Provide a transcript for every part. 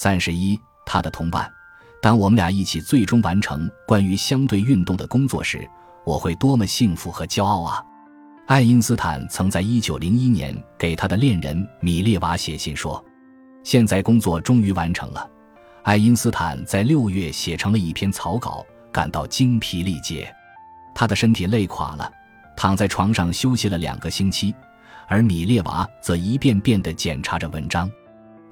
三十一，他的同伴。当我们俩一起最终完成关于相对运动的工作时，我会多么幸福和骄傲啊！爱因斯坦曾在一九零一年给他的恋人米列娃写信说：“现在工作终于完成了。”爱因斯坦在六月写成了一篇草稿，感到精疲力竭，他的身体累垮了，躺在床上休息了两个星期，而米列娃则一遍遍地检查着文章。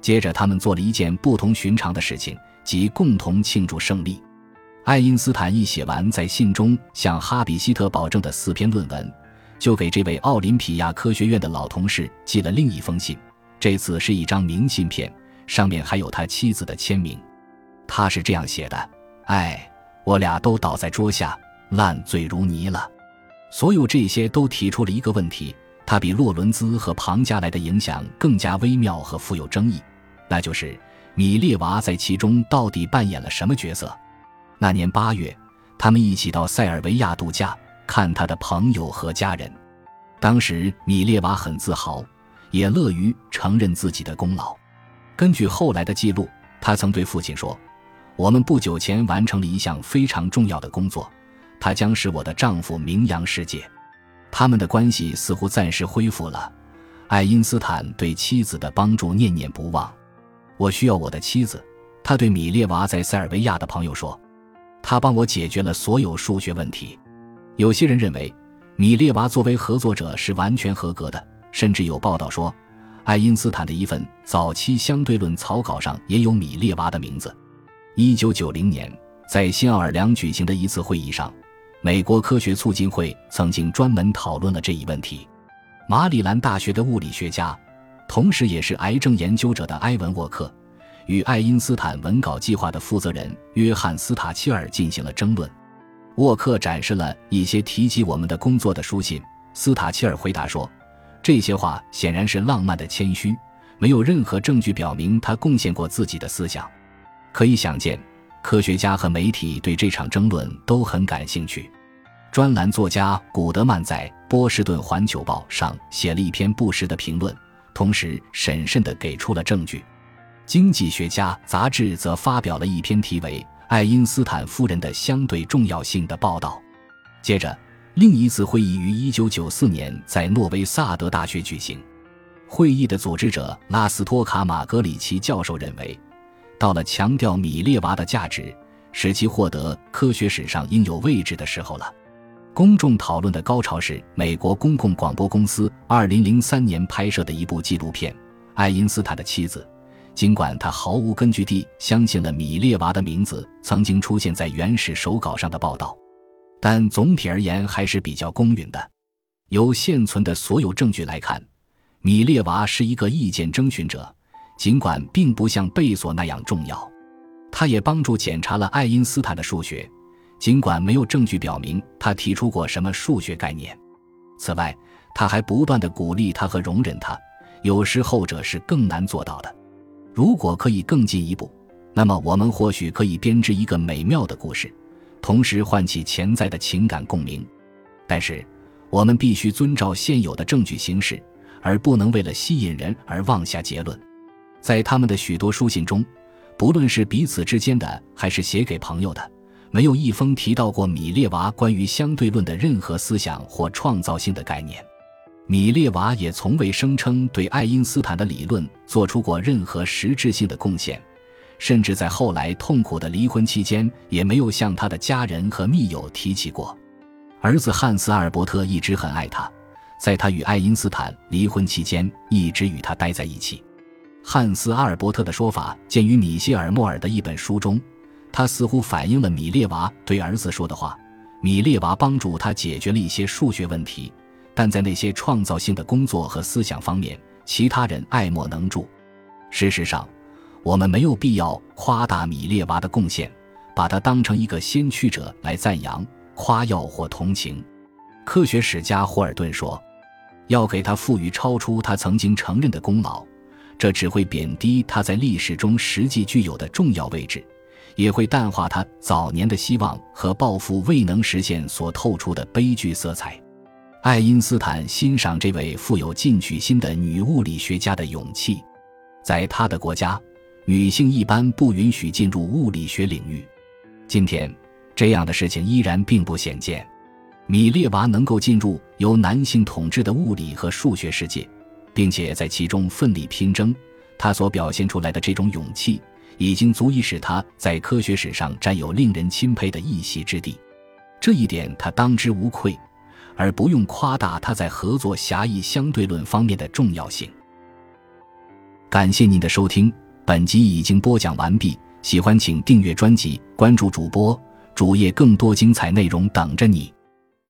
接着，他们做了一件不同寻常的事情。即共同庆祝胜利。爱因斯坦一写完在信中向哈比希特保证的四篇论文，就给这位奥林匹亚科学院的老同事寄了另一封信。这次是一张明信片，上面还有他妻子的签名。他是这样写的：“哎，我俩都倒在桌下，烂醉如泥了。”所有这些都提出了一个问题：他比洛伦兹和庞加莱的影响更加微妙和富有争议，那就是。米列娃在其中到底扮演了什么角色？那年八月，他们一起到塞尔维亚度假，看他的朋友和家人。当时，米列娃很自豪，也乐于承认自己的功劳。根据后来的记录，他曾对父亲说：“我们不久前完成了一项非常重要的工作，它将使我的丈夫名扬世界。”他们的关系似乎暂时恢复了。爱因斯坦对妻子的帮助念念不忘。我需要我的妻子，他对米列娃在塞尔维亚的朋友说：“他帮我解决了所有数学问题。”有些人认为，米列娃作为合作者是完全合格的，甚至有报道说，爱因斯坦的一份早期相对论草稿上也有米列娃的名字。一九九零年，在新奥尔良举行的一次会议上，美国科学促进会曾经专门讨论了这一问题。马里兰大学的物理学家。同时，也是癌症研究者的埃文·沃克，与爱因斯坦文稿计划的负责人约翰·斯塔切尔进行了争论。沃克展示了一些提及我们的工作的书信。斯塔切尔回答说：“这些话显然是浪漫的谦虚，没有任何证据表明他贡献过自己的思想。”可以想见，科学家和媒体对这场争论都很感兴趣。专栏作家古德曼在《波士顿环球报》上写了一篇不实的评论。同时，审慎地给出了证据。经济学家杂志则发表了一篇题为《爱因斯坦夫人的相对重要性》的报道。接着，另一次会议于1994年在诺维萨德大学举行。会议的组织者拉斯托卡马格里奇教授认为，到了强调米列娃的价值，使其获得科学史上应有位置的时候了。公众讨论的高潮是美国公共广播公司2003年拍摄的一部纪录片《爱因斯坦的妻子》。尽管他毫无根据地相信了米列娃的名字曾经出现在原始手稿上的报道，但总体而言还是比较公允的。由现存的所有证据来看，米列娃是一个意见征询者，尽管并不像贝索那样重要。他也帮助检查了爱因斯坦的数学。尽管没有证据表明他提出过什么数学概念，此外，他还不断的鼓励他和容忍他，有时后者是更难做到的。如果可以更进一步，那么我们或许可以编织一个美妙的故事，同时唤起潜在的情感共鸣。但是，我们必须遵照现有的证据形式，而不能为了吸引人而妄下结论。在他们的许多书信中，不论是彼此之间的，还是写给朋友的。没有一封提到过米列娃关于相对论的任何思想或创造性的概念。米列娃也从未声称对爱因斯坦的理论做出过任何实质性的贡献，甚至在后来痛苦的离婚期间，也没有向他的家人和密友提起过。儿子汉斯·阿尔伯特一直很爱他，在他与爱因斯坦离婚期间，一直与他待在一起。汉斯·阿尔伯特的说法见于米歇尔·莫尔的一本书中。他似乎反映了米列娃对儿子说的话。米列娃帮助他解决了一些数学问题，但在那些创造性的工作和思想方面，其他人爱莫能助。事实上，我们没有必要夸大米列娃的贡献，把他当成一个先驱者来赞扬、夸耀或同情。科学史家霍尔顿说：“要给他赋予超出他曾经承认的功劳，这只会贬低他在历史中实际具有的重要位置。”也会淡化他早年的希望和抱负未能实现所透出的悲剧色彩。爱因斯坦欣赏这位富有进取心的女物理学家的勇气。在他的国家，女性一般不允许进入物理学领域。今天，这样的事情依然并不鲜见。米列娃能够进入由男性统治的物理和数学世界，并且在其中奋力拼争，他所表现出来的这种勇气，已经足以使他在科学史上占有令人钦佩的一席之地。这一点他当之无愧，而不用夸大他在合作狭义相对论方面的重要性。感谢您的收听，本集已经播讲完毕。喜欢请订阅专辑，关注主播主页，更多精彩内容等着你。